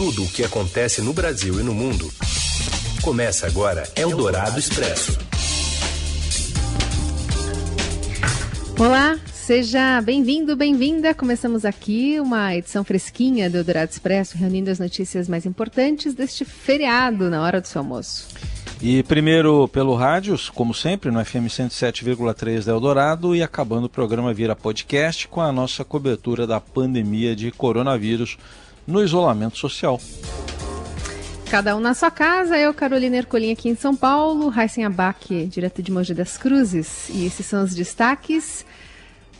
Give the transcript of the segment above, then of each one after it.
tudo o que acontece no Brasil e no mundo. Começa agora Eldorado Expresso. Olá, seja bem-vindo, bem-vinda. Começamos aqui uma edição fresquinha do Eldorado Expresso, reunindo as notícias mais importantes deste feriado na hora do seu almoço. E primeiro pelo rádio, como sempre, no FM 107,3 da Eldorado e acabando o programa vira podcast com a nossa cobertura da pandemia de coronavírus no isolamento social. Cada um na sua casa, eu, Carolina Ercolim, aqui em São Paulo, Raíssen Abac, direto de Mogi das Cruzes. E esses são os destaques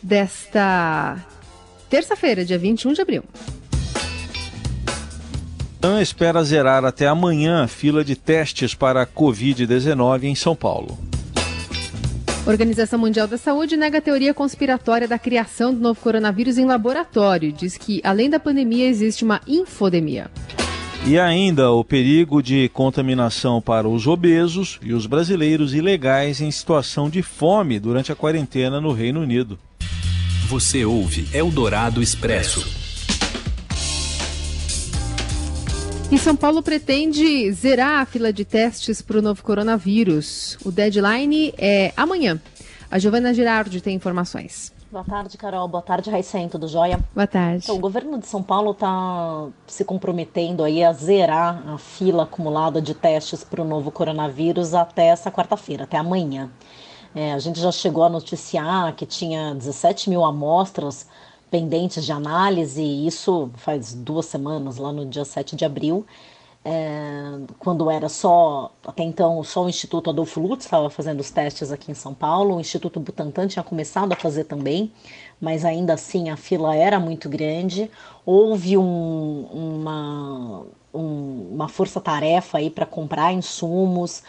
desta terça-feira, dia 21 de abril. A espera zerar até amanhã a fila de testes para a Covid-19 em São Paulo. Organização Mundial da Saúde nega a teoria conspiratória da criação do novo coronavírus em laboratório. Diz que, além da pandemia, existe uma infodemia. E ainda o perigo de contaminação para os obesos e os brasileiros ilegais em situação de fome durante a quarentena no Reino Unido. Você ouve Eldorado Expresso. E São Paulo pretende zerar a fila de testes para o novo coronavírus. O deadline é amanhã. A Giovana Girardi tem informações. Boa tarde, Carol. Boa tarde, Raicen. Tudo jóia? Boa tarde. Então, o governo de São Paulo está se comprometendo aí a zerar a fila acumulada de testes para o novo coronavírus até essa quarta-feira, até amanhã. É, a gente já chegou a noticiar que tinha 17 mil amostras pendentes de análise, isso faz duas semanas, lá no dia 7 de abril é, quando era só, até então, só o Instituto Adolfo Lutz estava fazendo os testes aqui em São Paulo, o Instituto Butantan tinha começado a fazer também, mas ainda assim a fila era muito grande. Houve um, uma, um, uma força-tarefa aí para comprar insumos,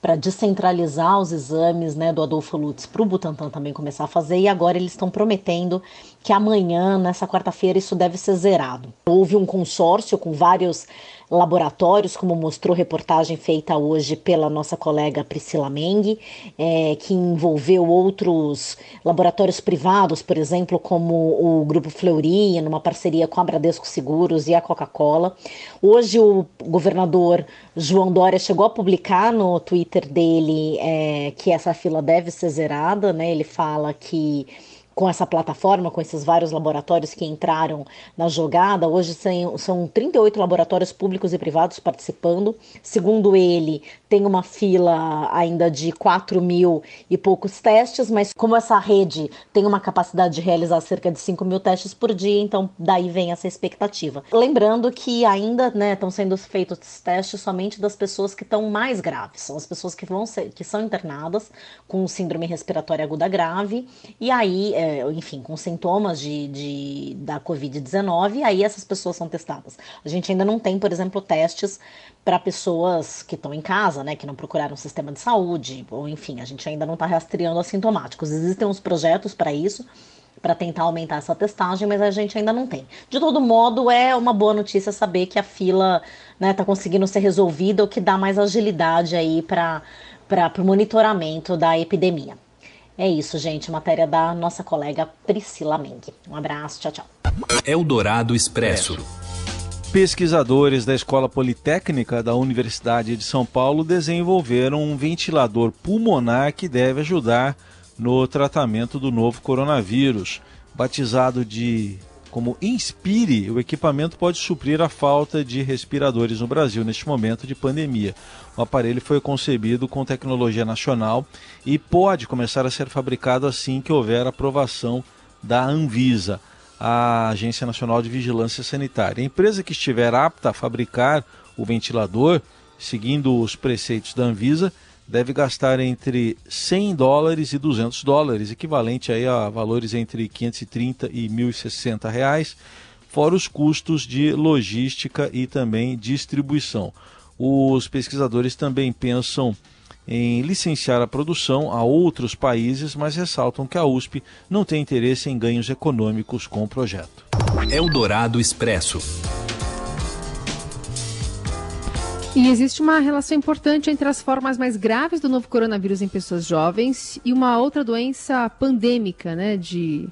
para descentralizar os exames né, do Adolfo Lutz para o Butantan também começar a fazer, e agora eles estão prometendo que amanhã, nessa quarta-feira, isso deve ser zerado. Houve um consórcio com vários laboratórios, como mostrou reportagem feita hoje pela nossa colega Priscila Meng, é, que envolveu outros laboratórios privados, por exemplo, como o Grupo Fleury, numa parceria com a Bradesco Seguros e a Coca-Cola. Hoje o governador João Dória chegou a publicar no Twitter dele é, que essa fila deve ser zerada, né? Ele fala que com essa plataforma, com esses vários laboratórios que entraram na jogada. Hoje são 38 laboratórios públicos e privados participando. Segundo ele, tem uma fila ainda de 4 mil e poucos testes, mas como essa rede tem uma capacidade de realizar cerca de 5 mil testes por dia, então daí vem essa expectativa. Lembrando que ainda né, estão sendo feitos testes somente das pessoas que estão mais graves, são as pessoas que, vão ser, que são internadas com síndrome respiratória aguda grave, e aí é, enfim, com sintomas de, de da Covid-19, aí essas pessoas são testadas. A gente ainda não tem, por exemplo, testes para pessoas que estão em casa, né, que não procuraram um sistema de saúde, ou enfim, a gente ainda não está rastreando assintomáticos. Existem uns projetos para isso, para tentar aumentar essa testagem, mas a gente ainda não tem. De todo modo, é uma boa notícia saber que a fila está né, tá conseguindo ser resolvida, o que dá mais agilidade aí para o monitoramento da epidemia. É isso, gente. Matéria da nossa colega Priscila Meng. Um abraço, tchau, tchau. Eldorado Expresso. Pesquisadores da Escola Politécnica da Universidade de São Paulo desenvolveram um ventilador pulmonar que deve ajudar no tratamento do novo coronavírus. Batizado de como Inspire, o equipamento pode suprir a falta de respiradores no Brasil neste momento de pandemia. O aparelho foi concebido com tecnologia nacional e pode começar a ser fabricado assim que houver aprovação da Anvisa, a Agência Nacional de Vigilância Sanitária. A empresa que estiver apta a fabricar o ventilador, seguindo os preceitos da Anvisa, deve gastar entre 100 dólares e 200 dólares, equivalente aí a valores entre 530 e 1.060 reais, fora os custos de logística e também distribuição. Os pesquisadores também pensam em licenciar a produção a outros países, mas ressaltam que a USP não tem interesse em ganhos econômicos com o projeto. Eldorado Expresso. E existe uma relação importante entre as formas mais graves do novo coronavírus em pessoas jovens e uma outra doença pandêmica, né, de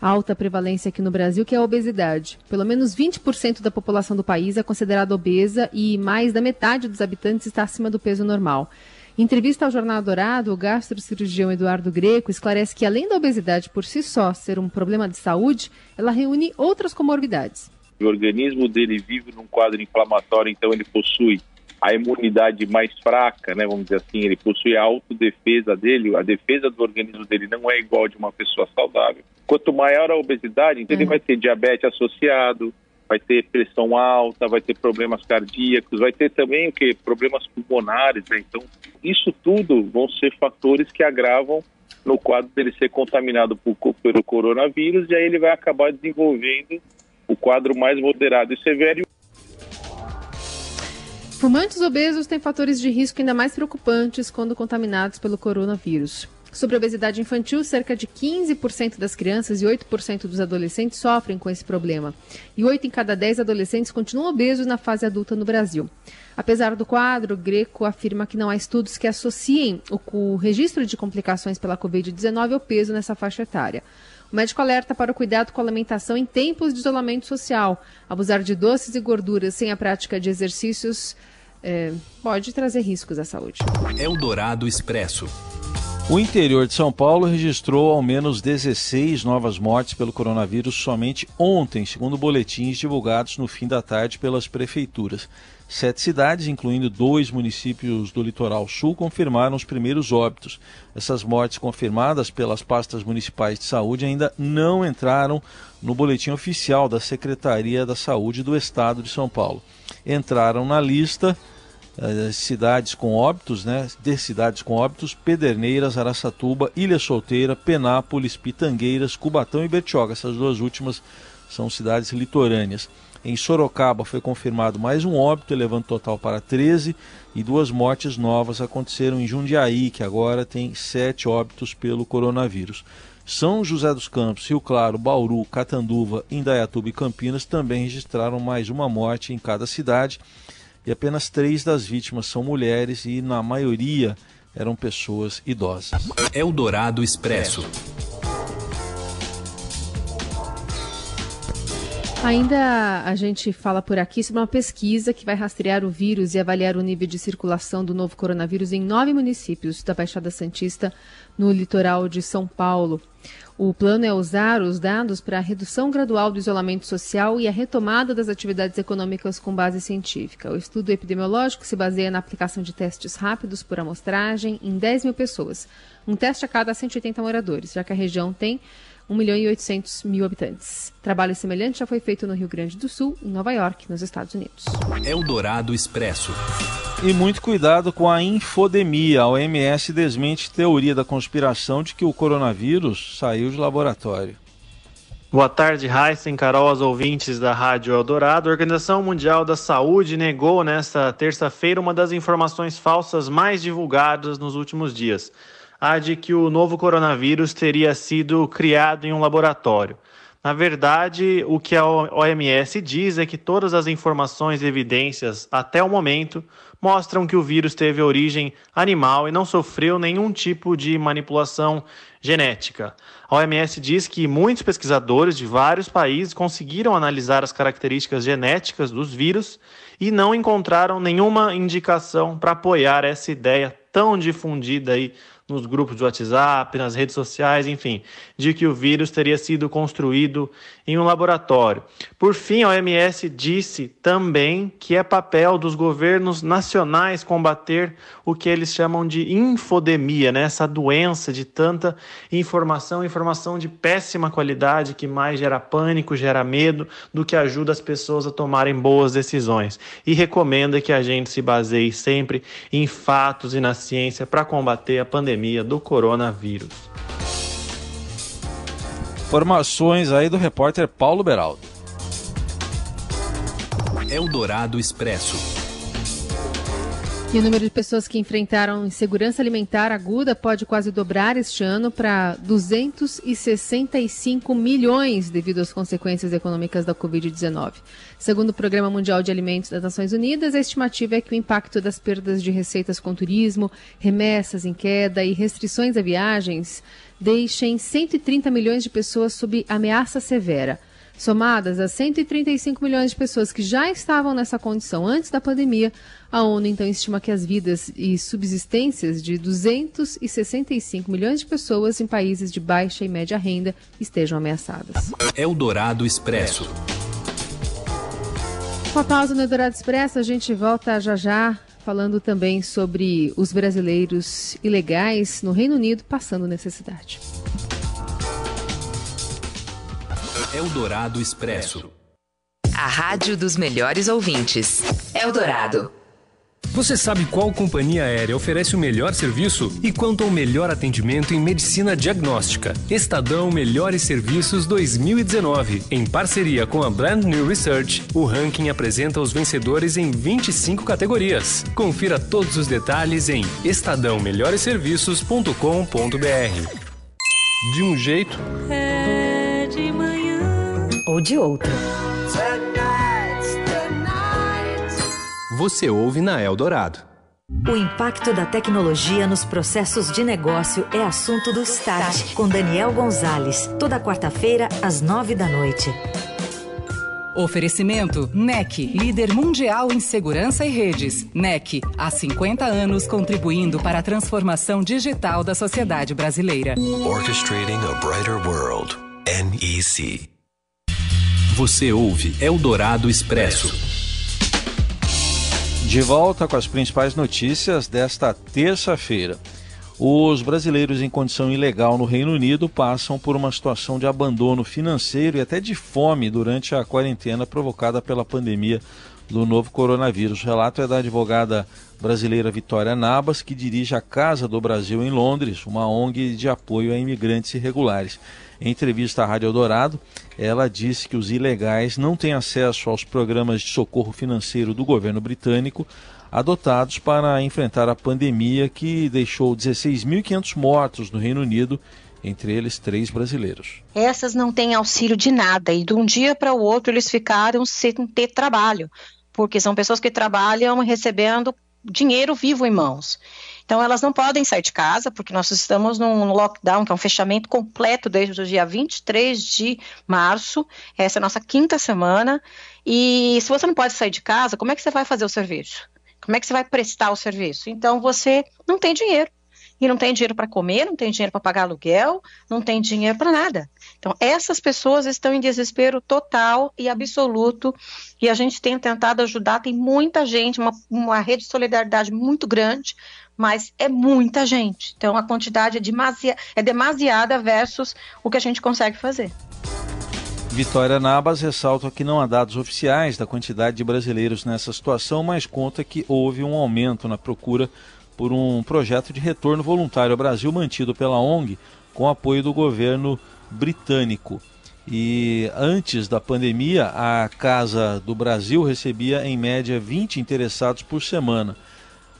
alta prevalência aqui no Brasil, que é a obesidade. Pelo menos 20% da população do país é considerada obesa e mais da metade dos habitantes está acima do peso normal. Em entrevista ao Jornal Dourado, o gastrocirurgião Eduardo Greco esclarece que, além da obesidade por si só ser um problema de saúde, ela reúne outras comorbidades. O organismo dele vive num quadro inflamatório, então ele possui a imunidade mais fraca, né, vamos dizer assim, ele possui a autodefesa dele, a defesa do organismo dele não é igual de uma pessoa saudável. Quanto maior a obesidade, então uhum. ele vai ter diabetes associado, vai ter pressão alta, vai ter problemas cardíacos, vai ter também o que problemas pulmonares, né? Então, isso tudo vão ser fatores que agravam no quadro dele ser contaminado por, pelo coronavírus e aí ele vai acabar desenvolvendo o quadro mais moderado e severo. Fumantes obesos têm fatores de risco ainda mais preocupantes quando contaminados pelo coronavírus. Sobre a obesidade infantil, cerca de 15% das crianças e 8% dos adolescentes sofrem com esse problema. E 8 em cada 10 adolescentes continuam obesos na fase adulta no Brasil. Apesar do quadro, Greco afirma que não há estudos que associem o registro de complicações pela Covid-19 ao peso nessa faixa etária. O médico alerta para o cuidado com a alimentação em tempos de isolamento social. Abusar de doces e gorduras sem a prática de exercícios é, pode trazer riscos à saúde. Eldorado Expresso. O interior de São Paulo registrou ao menos 16 novas mortes pelo coronavírus somente ontem, segundo boletins divulgados no fim da tarde pelas prefeituras. Sete cidades, incluindo dois municípios do litoral sul, confirmaram os primeiros óbitos. Essas mortes confirmadas pelas pastas municipais de saúde ainda não entraram no boletim oficial da Secretaria da Saúde do Estado de São Paulo. Entraram na lista uh, cidades com óbitos, né? De cidades com óbitos, Pederneiras, Araçatuba, Ilha Solteira, Penápolis, Pitangueiras, Cubatão e Bertioga. Essas duas últimas são cidades litorâneas. Em Sorocaba foi confirmado mais um óbito, elevando o total para 13, e duas mortes novas aconteceram em Jundiaí, que agora tem sete óbitos pelo coronavírus. São José dos Campos, Rio Claro, Bauru, Catanduva, Indaiatuba e Campinas também registraram mais uma morte em cada cidade. E apenas três das vítimas são mulheres e, na maioria, eram pessoas idosas. Eldorado Expresso. Ainda a gente fala por aqui sobre uma pesquisa que vai rastrear o vírus e avaliar o nível de circulação do novo coronavírus em nove municípios da Baixada Santista, no litoral de São Paulo. O plano é usar os dados para a redução gradual do isolamento social e a retomada das atividades econômicas com base científica. O estudo epidemiológico se baseia na aplicação de testes rápidos por amostragem em 10 mil pessoas, um teste a cada 180 moradores, já que a região tem 1 milhão e 800 mil habitantes. Trabalho semelhante já foi feito no Rio Grande do Sul, em Nova York, nos Estados Unidos. Eldorado Expresso. E muito cuidado com a infodemia. A OMS desmente teoria da conspiração de que o coronavírus saiu de laboratório. Boa tarde, Heisen, Carol, aos ouvintes da Rádio Eldorado. A Organização Mundial da Saúde negou nesta terça-feira uma das informações falsas mais divulgadas nos últimos dias a de que o novo coronavírus teria sido criado em um laboratório. Na verdade, o que a OMS diz é que todas as informações e evidências até o momento mostram que o vírus teve origem animal e não sofreu nenhum tipo de manipulação genética. A OMS diz que muitos pesquisadores de vários países conseguiram analisar as características genéticas dos vírus e não encontraram nenhuma indicação para apoiar essa ideia tão difundida aí nos grupos de WhatsApp, nas redes sociais, enfim, de que o vírus teria sido construído em um laboratório. Por fim, a OMS disse também que é papel dos governos nacionais combater o que eles chamam de infodemia, né? essa doença de tanta informação, informação de péssima qualidade que mais gera pânico, gera medo, do que ajuda as pessoas a tomarem boas decisões. E recomenda que a gente se baseie sempre em fatos e na ciência para combater a pandemia do coronavírus. Informações aí do repórter Paulo Beraldo. Eldorado Expresso. E o número de pessoas que enfrentaram insegurança alimentar aguda pode quase dobrar este ano para 265 milhões devido às consequências econômicas da Covid-19. Segundo o Programa Mundial de Alimentos das Nações Unidas, a estimativa é que o impacto das perdas de receitas com turismo, remessas em queda e restrições a viagens deixem 130 milhões de pessoas sob ameaça severa. Somadas as 135 milhões de pessoas que já estavam nessa condição antes da pandemia, a ONU então estima que as vidas e subsistências de 265 milhões de pessoas em países de baixa e média renda estejam ameaçadas. Eldorado Expresso. Com a pausa no Eldorado Expresso, a gente volta já já falando também sobre os brasileiros ilegais no Reino Unido passando necessidade. Eldorado Expresso. A rádio dos melhores ouvintes. Eldorado. Você sabe qual companhia aérea oferece o melhor serviço? E quanto ao melhor atendimento em medicina diagnóstica? Estadão Melhores Serviços 2019. Em parceria com a Brand New Research, o ranking apresenta os vencedores em 25 categorias. Confira todos os detalhes em estadãomelhoresserviços.com.br. De um jeito. É de manhã. Ou de outro. Você ouve na Eldorado. O impacto da tecnologia nos processos de negócio é assunto do Start, com Daniel Gonzalez, toda quarta-feira, às nove da noite. Oferecimento NEC, líder mundial em segurança e redes. NEC, há 50 anos contribuindo para a transformação digital da sociedade brasileira. Orchestrating a brighter world. NEC. Você ouve Eldorado Expresso. De volta com as principais notícias desta terça-feira. Os brasileiros em condição ilegal no Reino Unido passam por uma situação de abandono financeiro e até de fome durante a quarentena provocada pela pandemia do novo coronavírus. O relato é da advogada brasileira Vitória Nabas, que dirige a Casa do Brasil em Londres, uma ONG de apoio a imigrantes irregulares. Em entrevista à Rádio Eldorado, ela disse que os ilegais não têm acesso aos programas de socorro financeiro do governo britânico adotados para enfrentar a pandemia que deixou 16.500 mortos no Reino Unido, entre eles três brasileiros. Essas não têm auxílio de nada e de um dia para o outro eles ficaram sem ter trabalho, porque são pessoas que trabalham recebendo dinheiro vivo em mãos. Então, elas não podem sair de casa, porque nós estamos num lockdown, que é um fechamento completo desde o dia 23 de março. Essa é a nossa quinta semana. E se você não pode sair de casa, como é que você vai fazer o serviço? Como é que você vai prestar o serviço? Então, você não tem dinheiro. E não tem dinheiro para comer, não tem dinheiro para pagar aluguel, não tem dinheiro para nada. Então, essas pessoas estão em desespero total e absoluto, e a gente tem tentado ajudar. Tem muita gente, uma, uma rede de solidariedade muito grande, mas é muita gente. Então a quantidade é, demasi é demasiada versus o que a gente consegue fazer. Vitória Nabas ressalta que não há dados oficiais da quantidade de brasileiros nessa situação, mas conta que houve um aumento na procura por um projeto de retorno voluntário ao Brasil mantido pela ONG com apoio do governo britânico. E antes da pandemia, a Casa do Brasil recebia em média 20 interessados por semana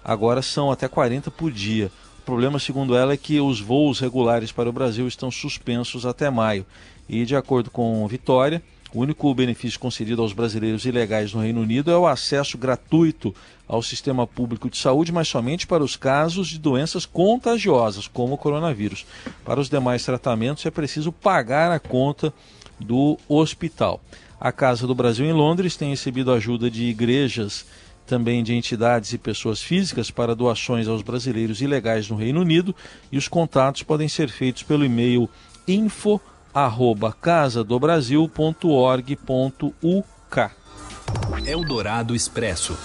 agora são até 40 por dia. O problema, segundo ela, é que os voos regulares para o Brasil estão suspensos até maio. E, de acordo com Vitória, o único benefício concedido aos brasileiros ilegais no Reino Unido é o acesso gratuito ao sistema público de saúde, mas somente para os casos de doenças contagiosas, como o coronavírus. Para os demais tratamentos é preciso pagar a conta do hospital. A Casa do Brasil em Londres tem recebido ajuda de igrejas também de entidades e pessoas físicas para doações aos brasileiros ilegais no Reino Unido e os contatos podem ser feitos pelo e-mail info@casadobrasil.org.uk. Eldorado Expresso.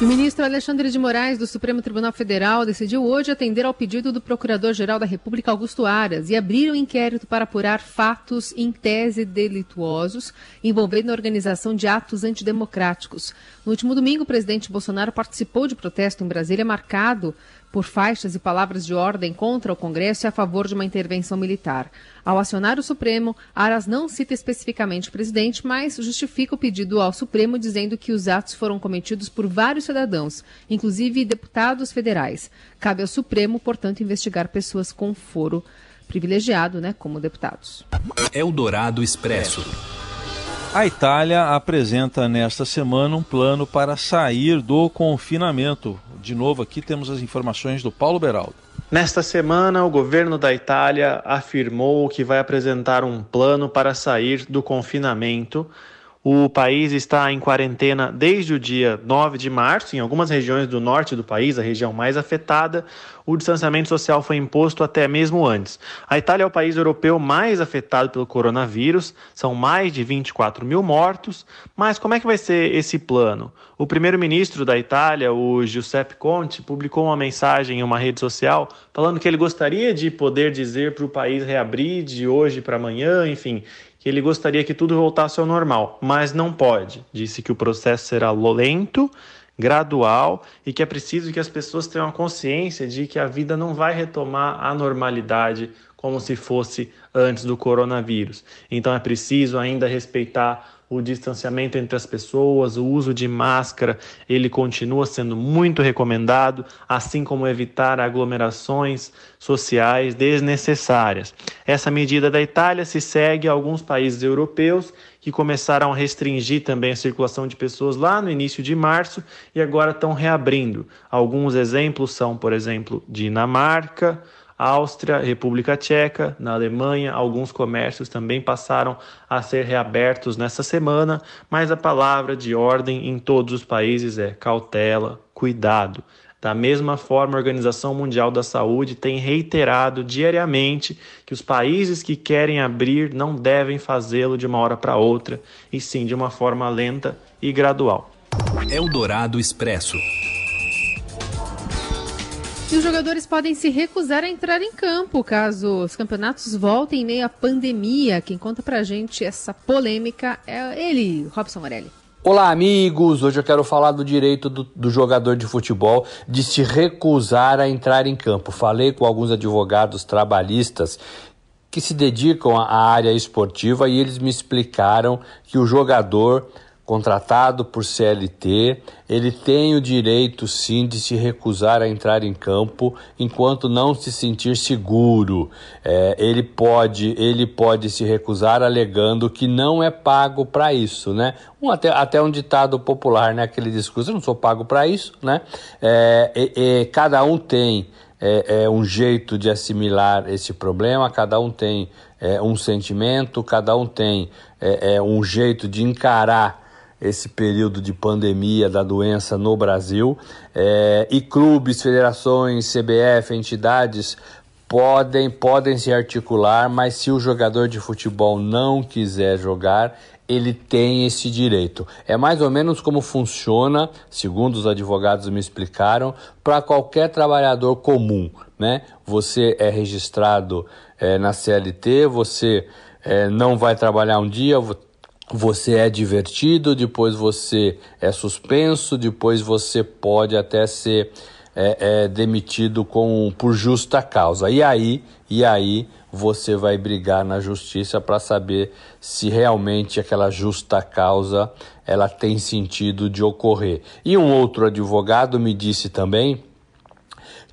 O ministro Alexandre de Moraes, do Supremo Tribunal Federal, decidiu hoje atender ao pedido do Procurador-Geral da República, Augusto Aras, e abrir um inquérito para apurar fatos em tese delituosos envolvendo a organização de atos antidemocráticos. No último domingo, o presidente Bolsonaro participou de protesto em Brasília marcado por faixas e palavras de ordem contra o Congresso e a favor de uma intervenção militar. Ao acionar o Supremo, Aras não cita especificamente o presidente, mas justifica o pedido ao Supremo dizendo que os atos foram cometidos por vários cidadãos, inclusive deputados federais. Cabe ao Supremo, portanto, investigar pessoas com foro privilegiado, né, como deputados. Eldorado Expresso. A Itália apresenta nesta semana um plano para sair do confinamento. De novo, aqui temos as informações do Paulo Beraldo. Nesta semana, o governo da Itália afirmou que vai apresentar um plano para sair do confinamento o país está em quarentena desde o dia 9 de março. Em algumas regiões do norte do país, a região mais afetada, o distanciamento social foi imposto até mesmo antes. A Itália é o país europeu mais afetado pelo coronavírus, são mais de 24 mil mortos. Mas como é que vai ser esse plano? O primeiro-ministro da Itália, o Giuseppe Conte, publicou uma mensagem em uma rede social falando que ele gostaria de poder dizer para o país reabrir de hoje para amanhã, enfim, que ele gostaria que tudo voltasse ao normal, mas não pode. Disse que o processo será lento, gradual e que é preciso que as pessoas tenham a consciência de que a vida não vai retomar a normalidade como se fosse antes do coronavírus. Então é preciso ainda respeitar o distanciamento entre as pessoas, o uso de máscara, ele continua sendo muito recomendado, assim como evitar aglomerações sociais desnecessárias. Essa medida da Itália se segue a alguns países europeus que começaram a restringir também a circulação de pessoas lá no início de março e agora estão reabrindo. Alguns exemplos são, por exemplo, Dinamarca, Áustria, República Tcheca, na Alemanha, alguns comércios também passaram a ser reabertos nessa semana, mas a palavra de ordem em todos os países é cautela, cuidado. Da mesma forma, a Organização Mundial da Saúde tem reiterado diariamente que os países que querem abrir não devem fazê-lo de uma hora para outra, e sim de uma forma lenta e gradual. Eldorado Expresso. E os jogadores podem se recusar a entrar em campo caso os campeonatos voltem em meio à pandemia. Quem conta pra gente essa polêmica é ele, Robson Morelli. Olá, amigos! Hoje eu quero falar do direito do, do, jogador de futebol de se recusar a entrar em campo. Falei com alguns advogados trabalhistas que se dedicam à área esportiva e eles me explicaram que o jogador contratado por CLT, ele tem o direito sim de se recusar a entrar em campo enquanto não se sentir seguro. É, ele pode ele pode se recusar alegando que não é pago para isso, né? Um, até, até um ditado popular, né? Aquele discurso, eu não sou pago para isso, né? É, e, cada um tem é, é, um jeito de assimilar esse problema, cada um tem é, um sentimento, cada um tem é, é, um jeito de encarar esse período de pandemia da doença no Brasil. É, e clubes, federações, CBF, entidades podem, podem se articular, mas se o jogador de futebol não quiser jogar, ele tem esse direito. É mais ou menos como funciona, segundo os advogados me explicaram, para qualquer trabalhador comum. Né? Você é registrado é, na CLT, você é, não vai trabalhar um dia, você é divertido, depois você é suspenso, depois você pode até ser é, é, demitido com, por justa causa. E aí, e aí você vai brigar na justiça para saber se realmente aquela justa causa ela tem sentido de ocorrer. E um outro advogado me disse também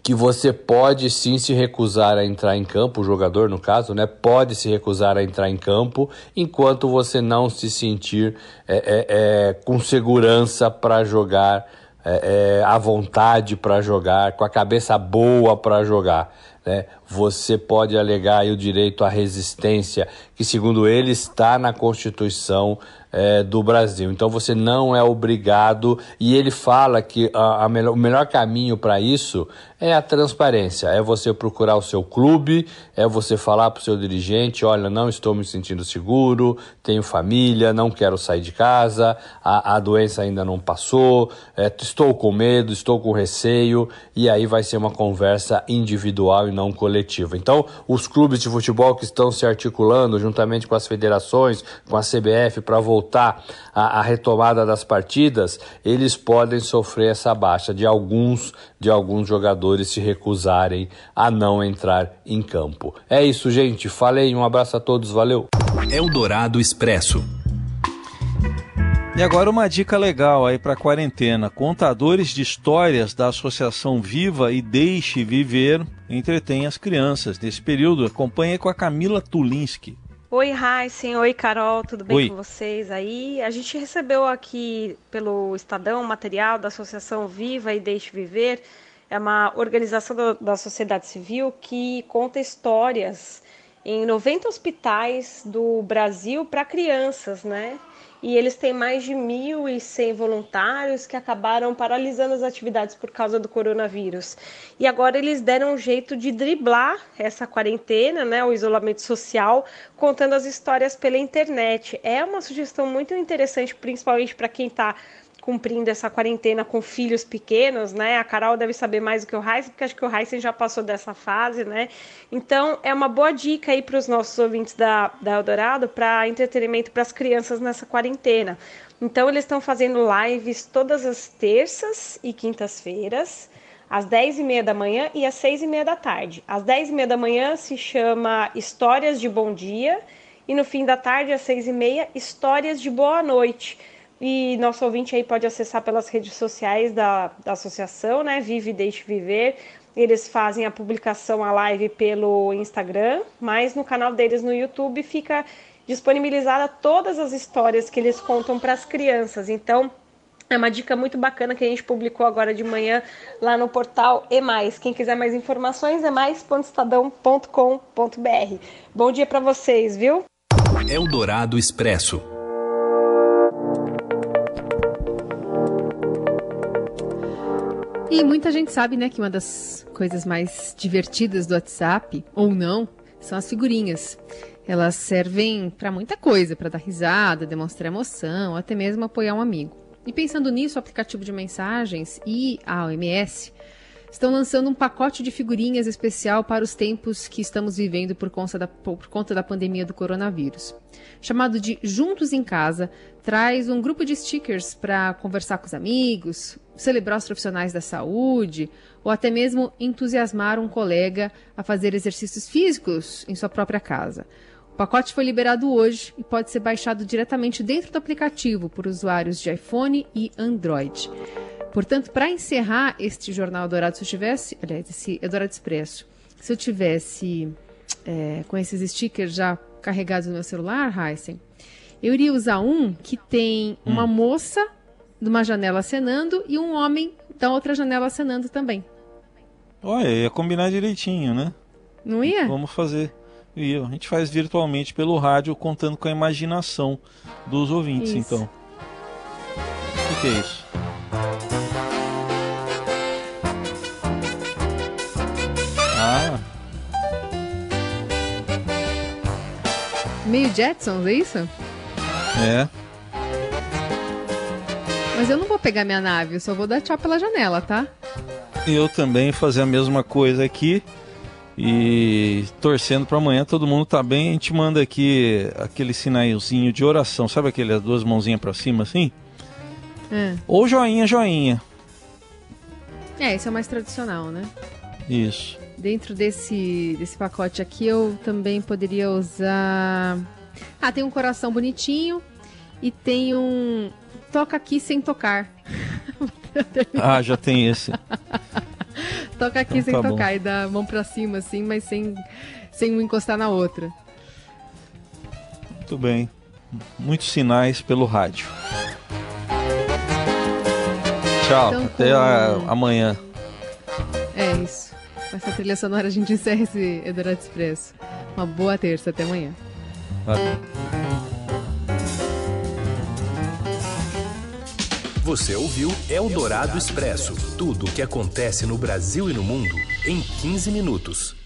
que você pode sim se recusar a entrar em campo, o jogador no caso, né, pode se recusar a entrar em campo enquanto você não se sentir é, é, é, com segurança para jogar, é, é, à vontade para jogar, com a cabeça boa para jogar. Né? Você pode alegar o direito à resistência, que segundo ele está na Constituição é, do Brasil. Então você não é obrigado, e ele fala que a, a melhor, o melhor caminho para isso é a transparência, é você procurar o seu clube, é você falar para o seu dirigente: olha, não estou me sentindo seguro, tenho família, não quero sair de casa, a, a doença ainda não passou, é, estou com medo, estou com receio, e aí vai ser uma conversa individual e não coletiva. Então, os clubes de futebol que estão se articulando juntamente com as federações, com a CBF, para voltar à, à retomada das partidas, eles podem sofrer essa baixa de alguns, de alguns jogadores se recusarem a não entrar em campo. É isso, gente. Falei, um abraço a todos, valeu. Eldorado Expresso. E agora uma dica legal aí para quarentena. Contadores de histórias da Associação Viva e Deixe Viver entretêm as crianças. Nesse período, acompanhe com a Camila Tulinski. Oi, Heisen. Oi, Carol. Tudo bem Oi. com vocês aí? A gente recebeu aqui pelo Estadão material da Associação Viva e Deixe Viver é uma organização do, da sociedade civil que conta histórias em 90 hospitais do Brasil para crianças, né? E eles têm mais de 1.100 voluntários que acabaram paralisando as atividades por causa do coronavírus. E agora eles deram um jeito de driblar essa quarentena, né, o isolamento social, contando as histórias pela internet. É uma sugestão muito interessante, principalmente para quem está cumprindo essa quarentena com filhos pequenos, né? A Carol deve saber mais do que o Heisen, porque acho que o Heisen já passou dessa fase, né? Então, é uma boa dica aí para os nossos ouvintes da, da Eldorado para entretenimento para as crianças nessa quarentena. Então, eles estão fazendo lives todas as terças e quintas-feiras, às 10h30 da manhã e às 6h30 da tarde. Às 10h30 da manhã se chama Histórias de Bom Dia e no fim da tarde, às 6h30, Histórias de Boa Noite. E nosso ouvinte aí pode acessar pelas redes sociais da, da associação, né? Vive Deixe Viver. Eles fazem a publicação, a live pelo Instagram, mas no canal deles no YouTube fica disponibilizada todas as histórias que eles contam para as crianças. Então, é uma dica muito bacana que a gente publicou agora de manhã lá no portal E Mais. Quem quiser mais informações é mais.estadão.com.br. Bom dia para vocês, viu? Eldorado Expresso. E muita gente sabe, né, que uma das coisas mais divertidas do WhatsApp, ou não, são as figurinhas. Elas servem para muita coisa, para dar risada, demonstrar emoção, até mesmo apoiar um amigo. E pensando nisso, o aplicativo de mensagens e a OMS estão lançando um pacote de figurinhas especial para os tempos que estamos vivendo por conta da, por conta da pandemia do coronavírus. Chamado de Juntos em Casa, traz um grupo de stickers para conversar com os amigos, celebrar os profissionais da saúde ou até mesmo entusiasmar um colega a fazer exercícios físicos em sua própria casa. O pacote foi liberado hoje e pode ser baixado diretamente dentro do aplicativo por usuários de iPhone e Android. Portanto, para encerrar este Jornal Dourado, se eu tivesse, aliás, esse Eldorado Expresso, se eu tivesse é, com esses stickers já carregados no meu celular, Heisen, eu iria usar um que tem uma hum. moça de uma janela acenando e um homem da outra janela acenando também. Olha, ia combinar direitinho, né? Não ia? Vamos fazer. Ia. A gente faz virtualmente pelo rádio, contando com a imaginação dos ouvintes, isso. então. O que é isso? Meio Jetsons, é isso? É. Mas eu não vou pegar minha nave, eu só vou dar tchau pela janela, tá? Eu também fazer a mesma coisa aqui. E torcendo para amanhã todo mundo tá bem, a gente manda aqui aquele sinalzinho de oração, sabe aquelas duas mãozinhas para cima assim? É. Ou joinha, joinha. É, esse é mais tradicional, né? Isso. Dentro desse, desse pacote aqui eu também poderia usar. Ah, tem um coração bonitinho e tem um, toca aqui sem tocar. ah, já tem esse. toca aqui então, sem tá tocar bom. e dá a mão pra cima, assim, mas sem, sem um encostar na outra. Muito bem. Muitos sinais pelo rádio. Tchau, então, até com... a, amanhã. Essa trilha sonora a gente encerra esse Eldorado Expresso. Uma boa terça, até amanhã. Você ouviu Eldorado Expresso tudo o que acontece no Brasil e no mundo em 15 minutos.